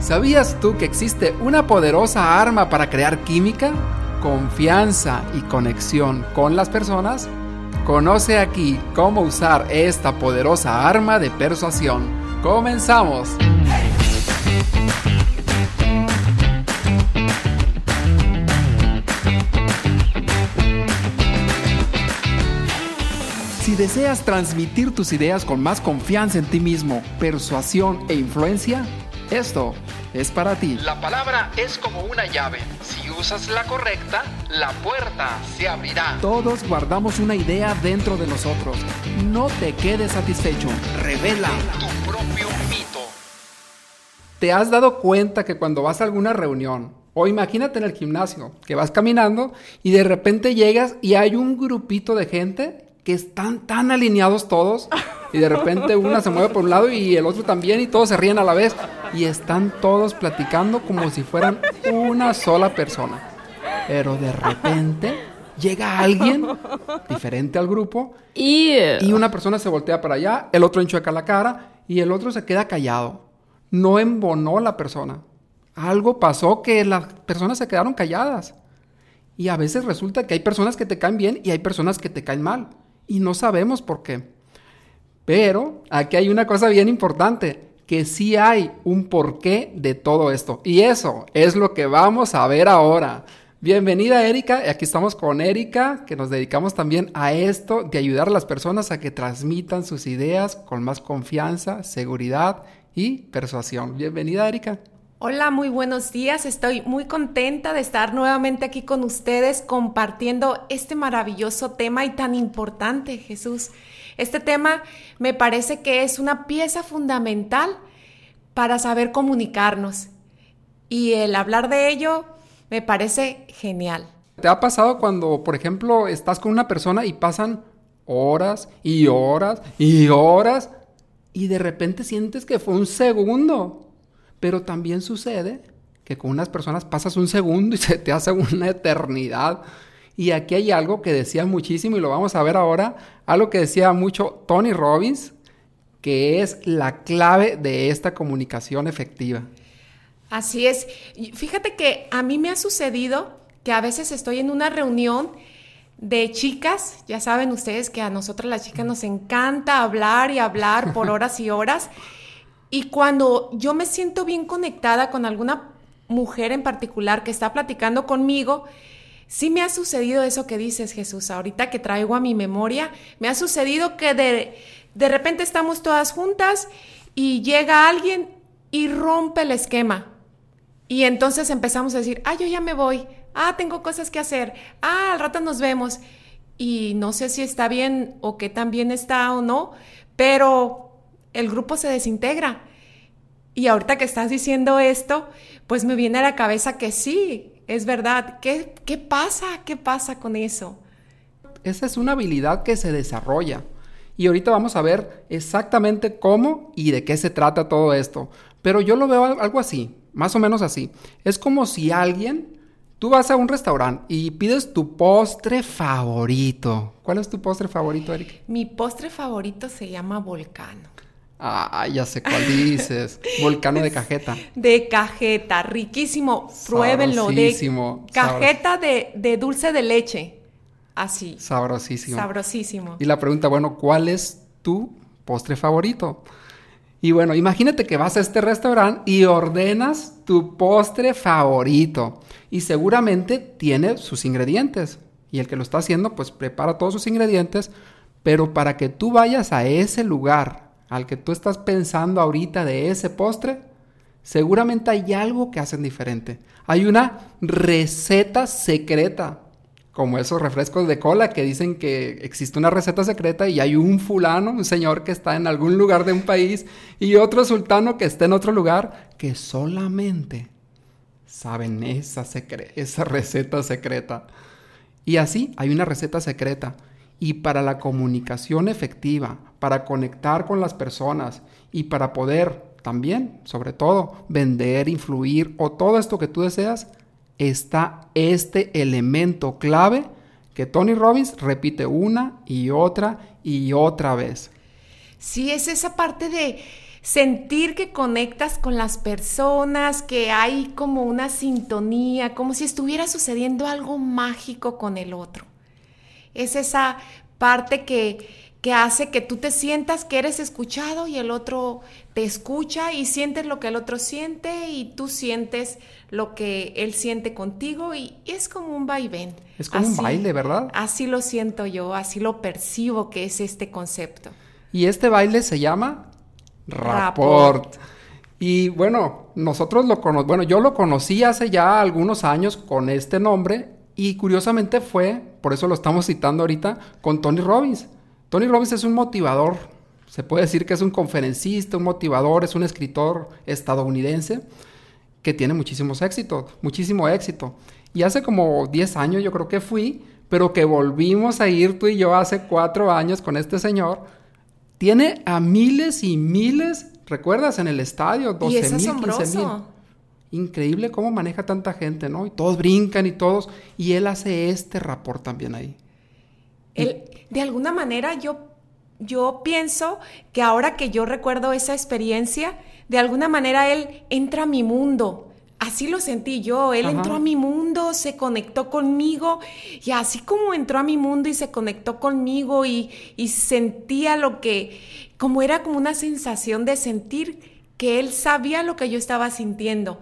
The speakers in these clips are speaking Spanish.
¿Sabías tú que existe una poderosa arma para crear química, confianza y conexión con las personas? Conoce aquí cómo usar esta poderosa arma de persuasión. ¡Comenzamos! Si deseas transmitir tus ideas con más confianza en ti mismo, persuasión e influencia, esto es para ti. La palabra es como una llave. Si usas la correcta, la puerta se abrirá. Todos guardamos una idea dentro de nosotros. No te quedes satisfecho. Revela Tu propio mito. ¿Te has dado cuenta que cuando vas a alguna reunión, o imagínate en el gimnasio, que vas caminando y de repente llegas y hay un grupito de gente que están tan alineados todos y de repente una se mueve por un lado y el otro también y todos se ríen a la vez y están todos platicando como si fueran una sola persona. Pero de repente llega alguien diferente al grupo y una persona se voltea para allá, el otro enchueca la cara y el otro se queda callado. No embonó la persona. Algo pasó que las personas se quedaron calladas. Y a veces resulta que hay personas que te caen bien y hay personas que te caen mal. Y no sabemos por qué. Pero aquí hay una cosa bien importante, que sí hay un porqué de todo esto. Y eso es lo que vamos a ver ahora. Bienvenida Erika, aquí estamos con Erika, que nos dedicamos también a esto, de ayudar a las personas a que transmitan sus ideas con más confianza, seguridad y persuasión. Bienvenida Erika. Hola, muy buenos días. Estoy muy contenta de estar nuevamente aquí con ustedes compartiendo este maravilloso tema y tan importante, Jesús. Este tema me parece que es una pieza fundamental para saber comunicarnos y el hablar de ello me parece genial. ¿Te ha pasado cuando, por ejemplo, estás con una persona y pasan horas y horas y horas y de repente sientes que fue un segundo? Pero también sucede que con unas personas pasas un segundo y se te hace una eternidad. Y aquí hay algo que decía muchísimo y lo vamos a ver ahora, algo que decía mucho Tony Robbins, que es la clave de esta comunicación efectiva. Así es. Fíjate que a mí me ha sucedido que a veces estoy en una reunión de chicas, ya saben ustedes que a nosotras las chicas nos encanta hablar y hablar por horas y horas. Y cuando yo me siento bien conectada con alguna mujer en particular que está platicando conmigo, sí me ha sucedido eso que dices, Jesús. Ahorita que traigo a mi memoria, me ha sucedido que de, de repente estamos todas juntas y llega alguien y rompe el esquema. Y entonces empezamos a decir, ah, yo ya me voy, ah, tengo cosas que hacer, ah, al rato nos vemos. Y no sé si está bien o qué tan bien está o no, pero el grupo se desintegra. Y ahorita que estás diciendo esto, pues me viene a la cabeza que sí, es verdad. ¿Qué, qué pasa? ¿Qué pasa con eso? Esa es una habilidad que se desarrolla. Y ahorita vamos a ver exactamente cómo y de qué se trata todo esto. Pero yo lo veo algo así, más o menos así. Es como si alguien, tú vas a un restaurante y pides tu postre favorito. ¿Cuál es tu postre favorito, Eric? Mi postre favorito se llama volcano. Ah, ya sé cuál dices. Volcano de cajeta. De cajeta, riquísimo. Pruébenlo. De cajeta de, de, dulce de leche. Así. Sabrosísimo. Sabrosísimo. Y la pregunta, bueno, ¿cuál es tu postre favorito? Y bueno, imagínate que vas a este restaurante y ordenas tu postre favorito. Y seguramente tiene sus ingredientes. Y el que lo está haciendo, pues prepara todos sus ingredientes. Pero para que tú vayas a ese lugar al que tú estás pensando ahorita de ese postre, seguramente hay algo que hacen diferente. Hay una receta secreta, como esos refrescos de cola que dicen que existe una receta secreta y hay un fulano, un señor que está en algún lugar de un país y otro sultano que está en otro lugar que solamente saben esa, esa receta secreta. Y así hay una receta secreta. Y para la comunicación efectiva, para conectar con las personas y para poder también, sobre todo, vender, influir o todo esto que tú deseas, está este elemento clave que Tony Robbins repite una y otra y otra vez. Sí, es esa parte de, sentir que conectas con las personas, que hay como una sintonía, como si estuviera sucediendo algo mágico con el otro. Es esa parte que, que hace que tú te sientas que eres escuchado y el otro te escucha y sientes lo que el otro siente y tú sientes lo que él siente contigo y es como un vaivén. Es como un baile, ¿verdad? Así lo siento yo, así lo percibo que es este concepto. Y este baile se llama Rapport. Y bueno, nosotros lo conocemos, bueno, yo lo conocí hace ya algunos años con este nombre y curiosamente fue, por eso lo estamos citando ahorita, con Tony Robbins. Tony Robbins es un motivador, se puede decir que es un conferencista, un motivador, es un escritor estadounidense que tiene muchísimos éxitos, muchísimo éxito. Y hace como 10 años yo creo que fui, pero que volvimos a ir tú y yo hace 4 años con este señor tiene a miles y miles, ¿recuerdas? En el estadio, 12 mil, 15 mil. Increíble cómo maneja tanta gente, ¿no? Y todos brincan y todos. Y él hace este rapport también ahí. Él, de alguna manera yo, yo pienso que ahora que yo recuerdo esa experiencia, de alguna manera él entra a mi mundo Así lo sentí yo, él entró a mi mundo, se conectó conmigo y así como entró a mi mundo y se conectó conmigo y, sentía lo que, como era como una sensación de sentir que él sabía lo que yo estaba sintiendo.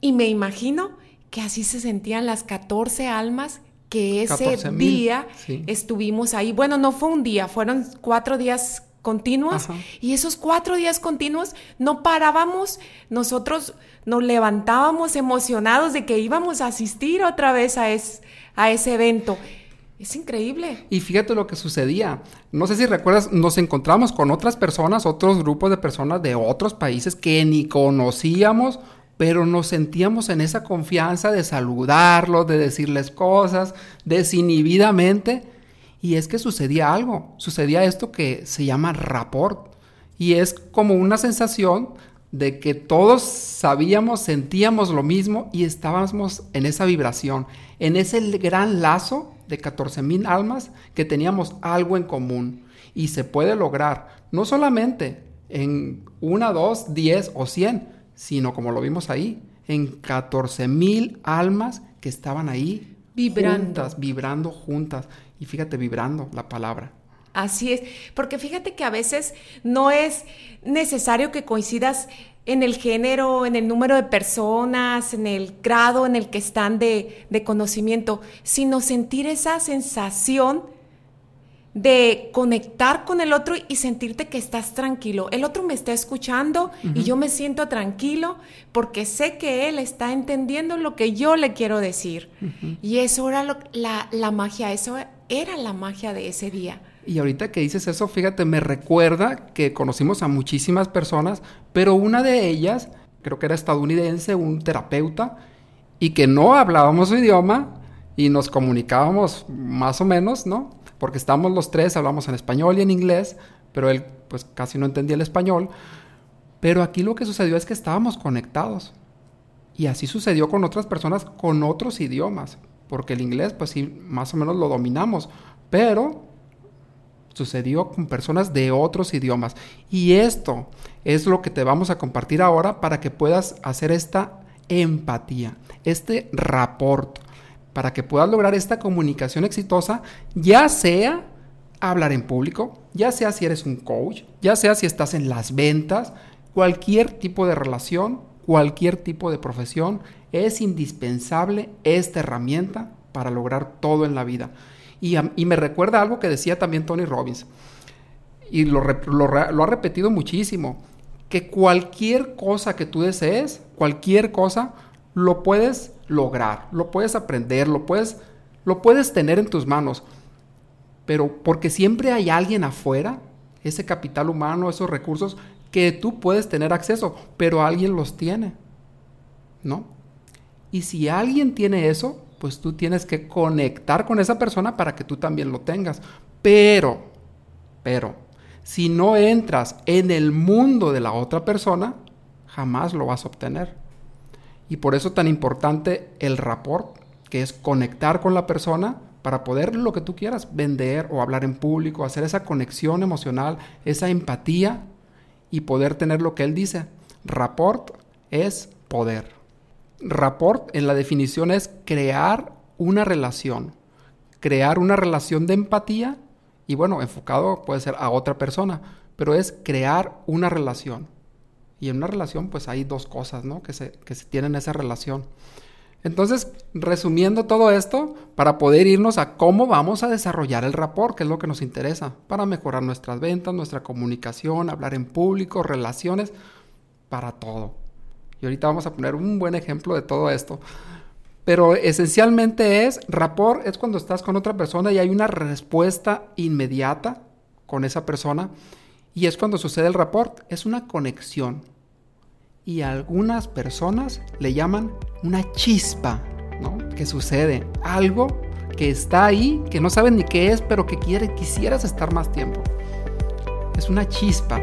Y me imagino que así se sentían las 14 almas que ese día estuvimos ahí. Bueno, no fue un día, fueron cuatro días continuos y esos cuatro días continuos no parábamos, nosotros nos levantábamos emocionados de que íbamos a asistir otra vez a, a ese evento. Es increíble. Y fíjate lo que sucedía. No sé si recuerdas, nos encontramos con otras personas, otros grupos de personas de otros países que ni conocíamos, pero nos sentíamos en esa confianza de saludarlos, de decirles cosas, desinhibidamente. Y es que sucedía algo, sucedía esto que se llama rapport. Y es como una sensación de que todos sabíamos, sentíamos lo mismo y estábamos en esa vibración, en ese gran lazo de 14 mil almas que teníamos algo en común. Y se puede lograr, no solamente en una, dos, diez o cien, sino como lo vimos ahí, en 14 mil almas que estaban ahí vibrando. juntas, vibrando juntas. Y fíjate, vibrando la palabra. Así es, porque fíjate que a veces no es necesario que coincidas en el género, en el número de personas, en el grado en el que están de, conocimiento, sino sentir esa sensación de conectar con el otro y sentirte que estás tranquilo. El otro me está escuchando y yo me siento tranquilo porque sé que él está entendiendo lo que yo le quiero decir. Y eso era la, la magia, eso era la magia de ese día. Y ahorita que dices eso, fíjate, me recuerda que conocimos a muchísimas personas, pero una de ellas, creo que era estadounidense, un terapeuta, y que no hablábamos su idioma y nos comunicábamos más o menos, ¿no? Porque estamos los tres, hablamos en español y en inglés, pero él pues casi no entendía el español. Pero aquí lo que sucedió es que estábamos conectados. Y así sucedió con otras personas con otros idiomas, porque el inglés pues sí, más o menos lo dominamos, pero sucedió con personas de otros idiomas. Y esto es lo que te vamos a compartir ahora para que puedas hacer esta empatía, este rapport, para que puedas lograr esta comunicación exitosa, ya sea hablar en público, ya sea si eres un coach, ya sea si estás en las ventas, cualquier tipo de relación, cualquier tipo de profesión, es indispensable esta herramienta para lograr todo en la vida. Y, me recuerda algo que decía también Tony Robbins, y lo, ha repetido muchísimo, que cualquier cosa que tú desees, cualquier cosa, lo puedes lograr, lo puedes aprender, lo puedes, lo puedes tener en tus manos. Pero porque siempre hay alguien afuera, ese capital humano, esos recursos, que tú puedes tener acceso, pero alguien los tiene. ¿No? Y si alguien tiene eso, pues tú tienes que conectar con esa persona para que tú también lo tengas. Pero, pero, si no entras en el mundo de la otra persona, jamás lo vas a obtener. Y por eso tan importante el rapport, que es conectar con la persona para poder lo que tú quieras, vender o hablar en público, hacer esa conexión emocional, esa empatía. y poder tener lo que él dice. Rapport es poder. Rapport en la definición es crear una relación. Crear una relación de empatía y bueno, enfocado puede ser a otra persona, pero es crear una relación. Y en una relación pues hay dos cosas, ¿no? Que se, que se tienen esa relación. Entonces, resumiendo todo esto, para poder irnos a cómo vamos a desarrollar el rapport, que es lo que nos interesa, para mejorar nuestras ventas, nuestra comunicación, hablar en público, relaciones, para todo. Y ahorita vamos a poner un buen ejemplo de todo esto. Pero esencialmente es, rapport es cuando estás con otra persona y hay una respuesta inmediata con esa persona. Y es cuando sucede el rapport, es una conexión y algunas personas le llaman una chispa, ¿no? Que sucede, algo que está ahí, que no saben ni qué es, pero que quiere, quisieras estar más tiempo. Es una chispa.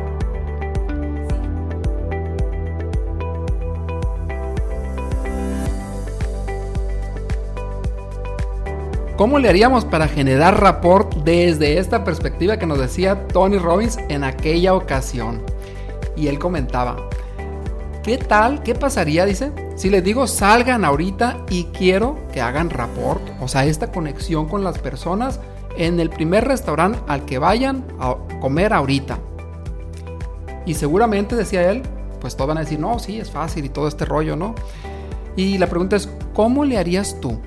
¿Cómo le haríamos para generar rapport desde esta perspectiva que nos decía Tony Robbins en aquella ocasión? Y él comentaba, ¿Qué tal? ¿Qué pasaría? Dice. Si les digo salgan ahorita y quiero que hagan rapport, o sea, esta conexión con las personas en el primer restaurante al que vayan a comer ahorita. Y seguramente, decía él, pues todos van a decir, no, sí, es fácil y todo este rollo, ¿no? Y la pregunta es, ¿cómo le harías tú?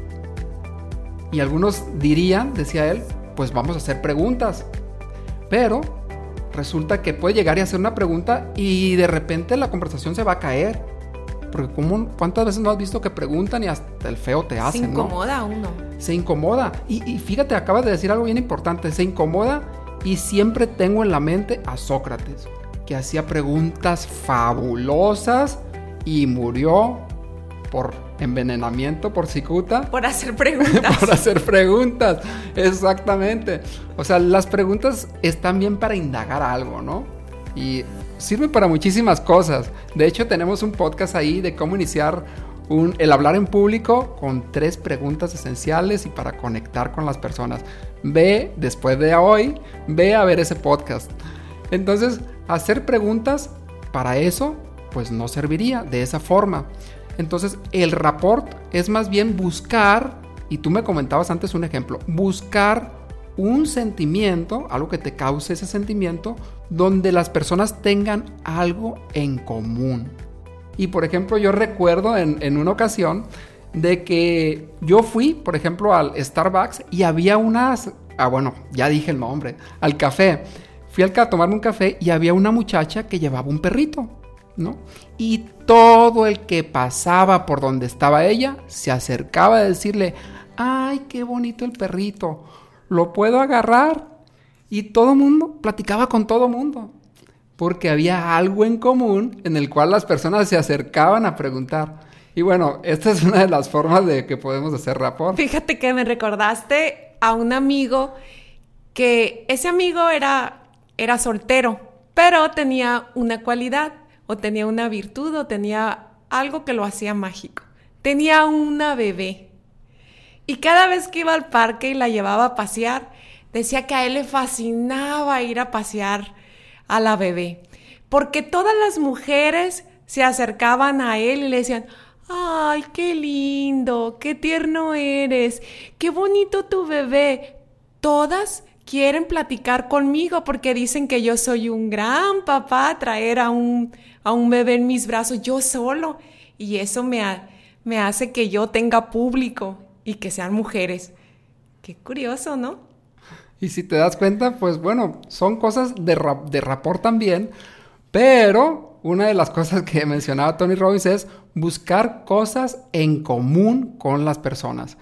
Y algunos dirían, decía él, pues vamos a hacer preguntas. Pero resulta que puede llegar y hacer una pregunta y de repente la conversación se va a caer. Porque como, ¿cuántas veces no has visto que preguntan y hasta el feo te hace? Se incomoda uno. Se incomoda. Y, y, fíjate, acabas de decir algo bien importante. Se incomoda y siempre tengo en la mente a Sócrates, que hacía preguntas fabulosas y murió por envenenamiento por cicuta. Por hacer preguntas. por hacer preguntas, exactamente. O sea, las preguntas están bien para indagar algo, ¿no? Y sirve para muchísimas cosas. De hecho, tenemos un podcast ahí de cómo iniciar un, el hablar en público con tres preguntas esenciales y para conectar con las personas. Ve, después de hoy, ve a ver ese podcast. Entonces, hacer preguntas para eso, pues no serviría de esa forma. Entonces, el rapport es más bien buscar, y tú me comentabas antes un ejemplo, buscar un sentimiento, algo que te cause ese sentimiento, donde las personas tengan algo en común. Y por ejemplo, yo recuerdo en, una ocasión de que yo fui, por ejemplo, al Starbucks y había unas, ah bueno, ya dije el nombre, al café. Fui al a tomarme un café y había una muchacha que llevaba un perrito. ¿No? Y todo el que pasaba por donde estaba ella se acercaba a decirle, ay, qué bonito el perrito, lo puedo agarrar. Y todo mundo platicaba con todo mundo, porque había algo en común en el cual las personas se acercaban a preguntar. Y bueno, esta es una de las formas de que podemos hacer rapport. Fíjate que me recordaste a un amigo que ese amigo era, era soltero, pero tenía una cualidad o tenía una virtud o tenía algo que lo hacía mágico. Tenía una bebé. Y cada vez que iba al parque y la llevaba a pasear, decía que a él le fascinaba ir a pasear a la bebé. Porque todas las mujeres se acercaban a él y le decían, ay, qué lindo, qué tierno eres, qué bonito tu bebé. Todas quieren platicar conmigo porque dicen que yo soy un gran papá, traer a un, a un bebé en mis brazos yo solo. Y eso me, me hace que yo tenga público y que sean mujeres. Qué curioso, ¿no? Y si te das cuenta, pues bueno, son cosas de, de rapport también, pero una de las cosas que mencionaba Tony Robbins es buscar cosas en común con las personas.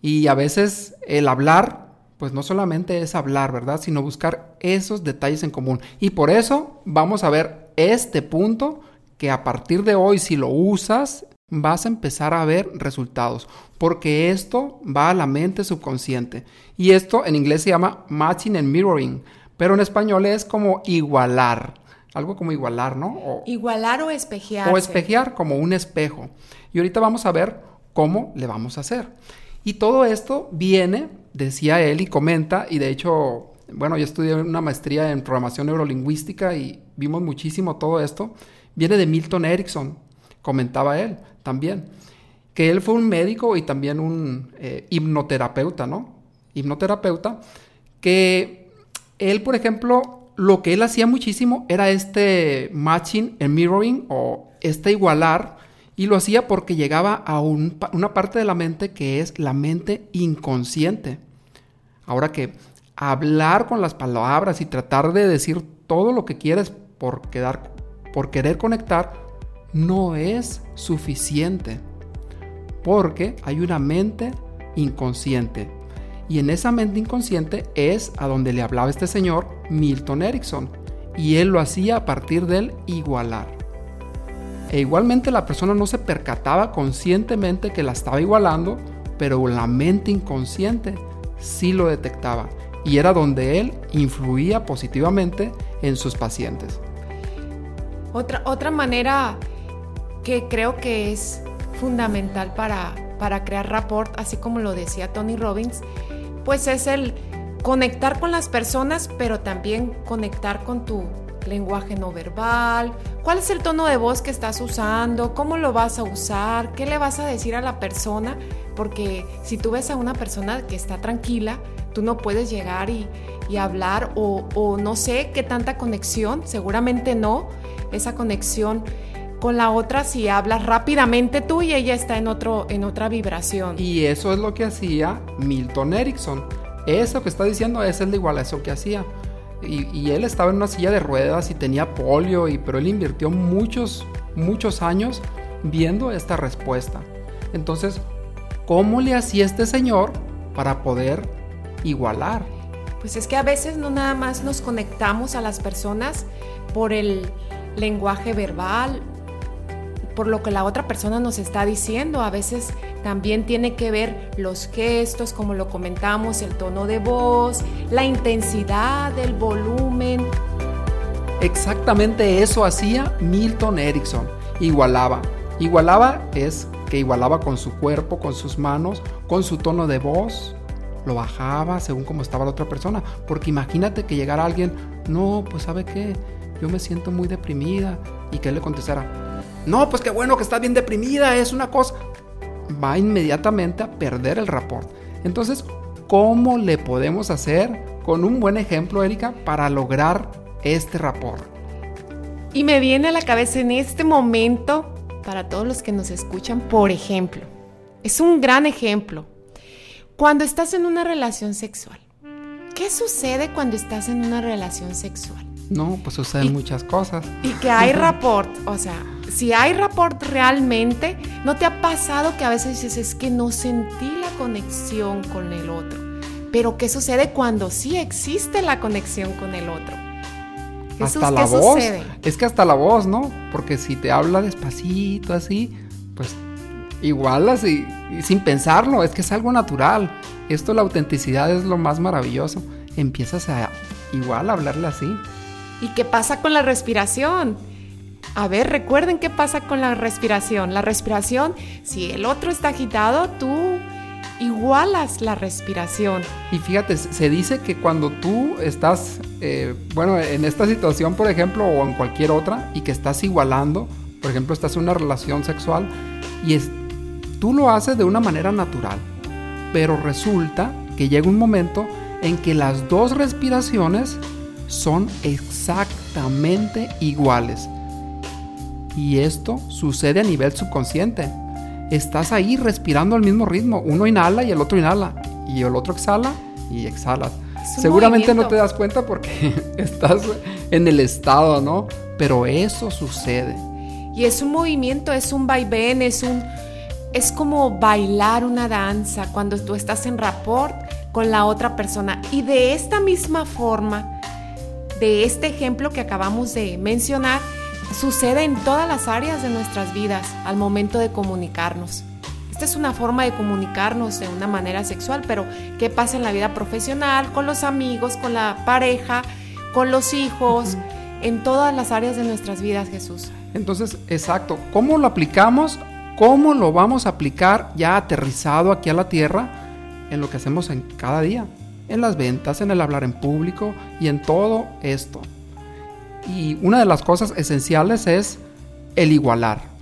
Y a veces el hablar pues no solamente es hablar, ¿verdad? Sino buscar esos detalles en común. Y por eso vamos a ver este punto que a partir de hoy, si lo usas, vas a empezar a ver resultados. Porque esto va a la mente subconsciente. Y esto en inglés se llama matching and mirroring. Pero en español es como igualar. Algo como igualar, ¿no? O, igualar o espejear. O espejear como un espejo. Y ahorita vamos a ver cómo le vamos a hacer. Y todo esto viene, decía él y comenta, y de hecho, bueno, yo estudié una maestría en programación neurolingüística y vimos muchísimo todo esto, viene de Milton Erickson, comentaba él también, que él fue un médico y también un eh, hipnoterapeuta, ¿no? Hipnoterapeuta, que él, por ejemplo, lo que él hacía muchísimo era este matching and mirroring o este igualar y lo hacía porque llegaba a una parte de la mente que es la mente inconsciente. Ahora que hablar con las palabras y tratar de decir todo lo que quieres por, quedar, por querer conectar no es suficiente. Porque hay una mente inconsciente. Y en esa mente inconsciente es a donde le hablaba este señor Milton Erickson. Y él lo hacía a partir del igualar. E igualmente la persona no se percataba conscientemente que la estaba igualando, pero la mente inconsciente sí lo detectaba y era donde él influía positivamente en sus pacientes. Otra, otra manera que creo que es fundamental para, para crear rapport, así como lo decía Tony Robbins, pues es el conectar con las personas, pero también conectar con tu lenguaje no verbal, cuál es el tono de voz que estás usando, cómo lo vas a usar, qué le vas a decir a la persona, porque si tú ves a una persona que está tranquila, tú no puedes llegar y, hablar o, no sé qué tanta conexión, seguramente no, esa conexión con la otra si hablas rápidamente tú y ella está en, otro, en otra vibración. Y eso es lo que hacía Milton Erickson. Eso que está diciendo es el igual a eso que hacía. Y, él estaba en una silla de ruedas y tenía polio, y, pero él invirtió muchos, muchos años viendo esta respuesta. Entonces, ¿cómo le hacía este señor para poder igualar? Pues es que a veces no nada más nos conectamos a las personas por el lenguaje verbal, por lo que la otra persona nos está diciendo. A veces también tiene que ver los gestos, como lo comentamos, el tono de voz, la intensidad, el volumen. Exactamente eso hacía Milton Erickson. Igualaba. Igualaba es que igualaba con su cuerpo, con sus manos, con su tono de voz. Lo bajaba según como estaba la otra persona. Porque imagínate que llegara alguien, no, pues sabe qué, yo me siento muy deprimida. Y que él le contestara, no, pues qué bueno que está bien deprimida, es una cosa va inmediatamente a perder el rapport. Entonces, ¿cómo le podemos hacer con un buen ejemplo, Erika, para lograr este rapport? Y me viene a la cabeza en este momento, para todos los que nos escuchan, por ejemplo, es un gran ejemplo. Cuando estás en una relación sexual, ¿qué sucede cuando estás en una relación sexual? No, pues suceden muchas cosas. Y que hay rapport, o sea, si hay rapport realmente, ¿no te ha pasado que a veces dices, es que no sentí la conexión con el otro? Pero ¿qué sucede cuando sí existe la conexión con el otro? hasta la voz. Sucede? Es que hasta la voz, ¿no? Porque si te habla despacito así, pues igual así, sin pensarlo, es que es algo natural. Esto, la autenticidad es lo más maravilloso. Empiezas a igual a hablarle así. ¿Y qué pasa con la respiración? A ver, recuerden qué pasa con la respiración. La respiración, si el otro está agitado, tú igualas la respiración. Y fíjate, se dice que cuando tú estás, eh, bueno, en esta situación, por ejemplo, o en cualquier otra, y que estás igualando, por ejemplo, estás en una relación sexual, y es, tú lo haces de una manera natural, pero resulta que llega un momento en que las dos respiraciones son exactamente iguales. Y esto sucede a nivel subconsciente. Estás ahí respirando al mismo ritmo. Uno inhala y el otro inhala. Y el otro exhala y exhalas. Seguramente no te das cuenta porque estás en el estado, ¿no? Pero eso sucede. Y es un movimiento, es un vaivén, es un... Es como bailar una danza cuando tú estás en rapport con la otra persona. Y de esta misma forma, de este ejemplo que acabamos de mencionar, sucede en todas las áreas de nuestras vidas al momento de comunicarnos. Esta es una forma de comunicarnos de una manera sexual, pero ¿qué pasa en la vida profesional, con los amigos, con la pareja, con los hijos, en todas las áreas de nuestras vidas, Jesús? Entonces, exacto, ¿cómo lo aplicamos? ¿Cómo lo vamos a aplicar ya aterrizado aquí a la tierra en lo que hacemos en cada día? En las ventas, en el hablar en público y en todo esto. Y una de las cosas esenciales es el igualar.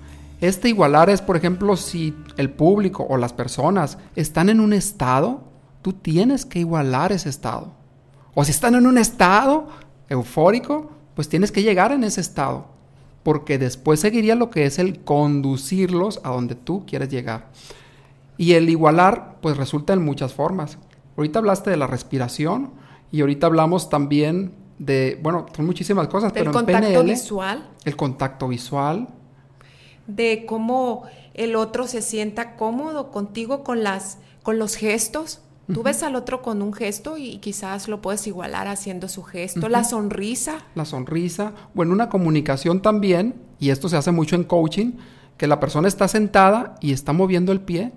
Este igualar es, por ejemplo, si el público o las personas están en un estado, tú tienes que igualar ese estado. O si están en un estado eufórico, pues tienes que llegar en ese estado. Porque después seguiría lo que es el conducirlos a donde tú quieres llegar. Y el igualar, pues resulta en muchas formas. Ahorita hablaste de la respiración y ahorita hablamos también de, bueno, son muchísimas cosas, Del pero contacto en PNL, visual, el contacto visual, de cómo el otro se sienta cómodo contigo con las con los gestos. Tú ves al otro con un gesto y quizás lo puedes igualar haciendo su gesto, la sonrisa. la sonrisa, o en una comunicación también, y esto se hace mucho en coaching, que la persona está sentada y está moviendo el pie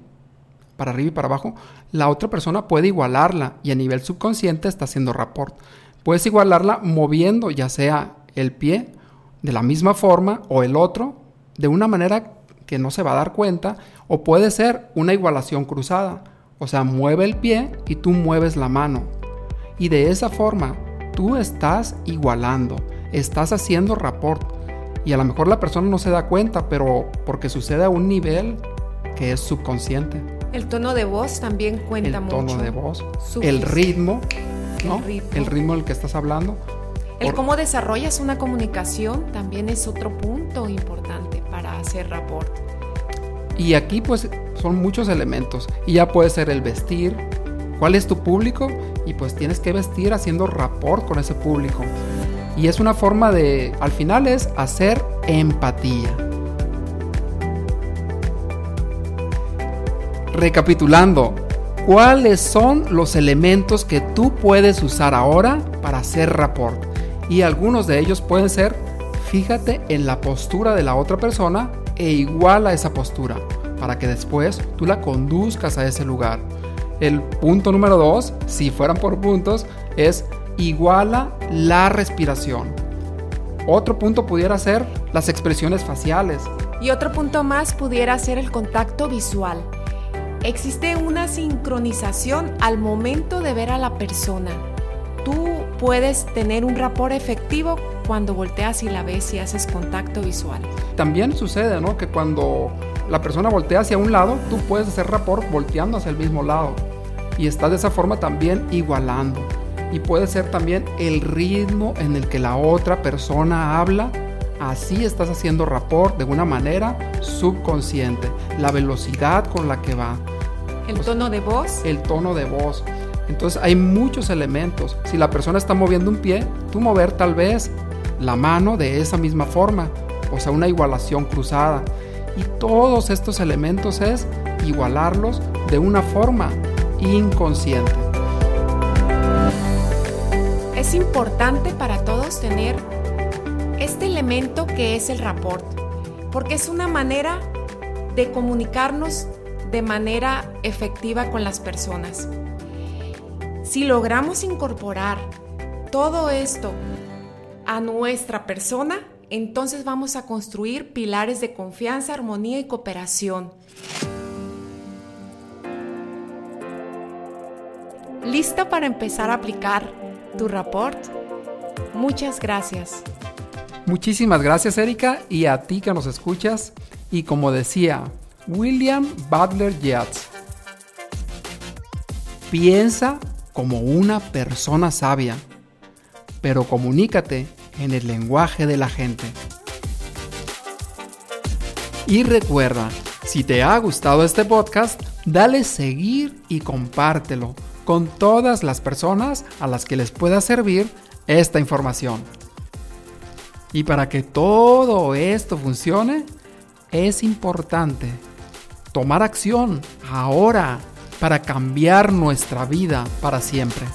para arriba y para abajo, la otra persona puede igualarla y a nivel subconsciente está haciendo rapport. Puedes igualarla moviendo ya sea el pie de la misma forma o el otro de una manera que no se va a dar cuenta o puede ser una igualación cruzada. O sea, mueve el pie y tú mueves la mano. Y de esa forma tú estás igualando, estás haciendo rapport. Y a lo mejor la persona no se da cuenta, pero porque sucede a un nivel que es subconsciente. El tono de voz también cuenta el mucho. tono de voz, el ritmo, ¿no? El ritmo. El ritmo del que estás hablando. El Por- cómo desarrollas una comunicación también es otro punto importante para hacer rapport. Y aquí pues son muchos elementos. Y ya puede ser el vestir, cuál es tu público y pues tienes que vestir haciendo rapport con ese público. Y es una forma de, al final es hacer empatía. Recapitulando, ¿cuáles son los elementos que tú puedes usar ahora para hacer rapport? Y algunos de ellos pueden ser, fíjate en la postura de la otra persona e iguala esa postura para que después tú la conduzcas a ese lugar. El punto número dos, si fueran por puntos, es iguala la respiración. Otro punto pudiera ser las expresiones faciales. Y otro punto más pudiera ser el contacto visual. Existe una sincronización al momento de ver a la persona. Tú puedes tener un rapport efectivo cuando volteas y la ves y haces contacto visual. También sucede, ¿no? Que cuando la persona voltea hacia un lado, tú puedes hacer rapport volteando hacia el mismo lado. Y estás de esa forma también igualando. Y puede ser también el ritmo en el que la otra persona habla. Así estás haciendo rapport de una manera subconsciente. La velocidad con la que va. El tono de voz. el tono de voz. Entonces hay muchos elementos. Si la persona está moviendo un pie, tú mover tal vez la mano de esa misma forma, o sea, una igualación cruzada. Y todos estos elementos es igualarlos de una forma inconsciente. Es importante para todos tener este elemento que es el rapport, porque es una manera de comunicarnos de manera efectiva con las personas. Si logramos incorporar todo esto a nuestra persona, entonces vamos a construir pilares de confianza, armonía y cooperación. ¿Listo para empezar a aplicar tu rapport? Muchas gracias. Muchísimas gracias Erika y a ti que nos escuchas. Y como decía William Butler Yeats, piensa como una persona sabia, pero comunícate en el lenguaje de la gente. Y recuerda, si te ha gustado este podcast, dale seguir y compártelo con todas las personas a las que les pueda servir esta información. Y para que todo esto funcione, es importante tomar acción ahora para cambiar nuestra vida para siempre.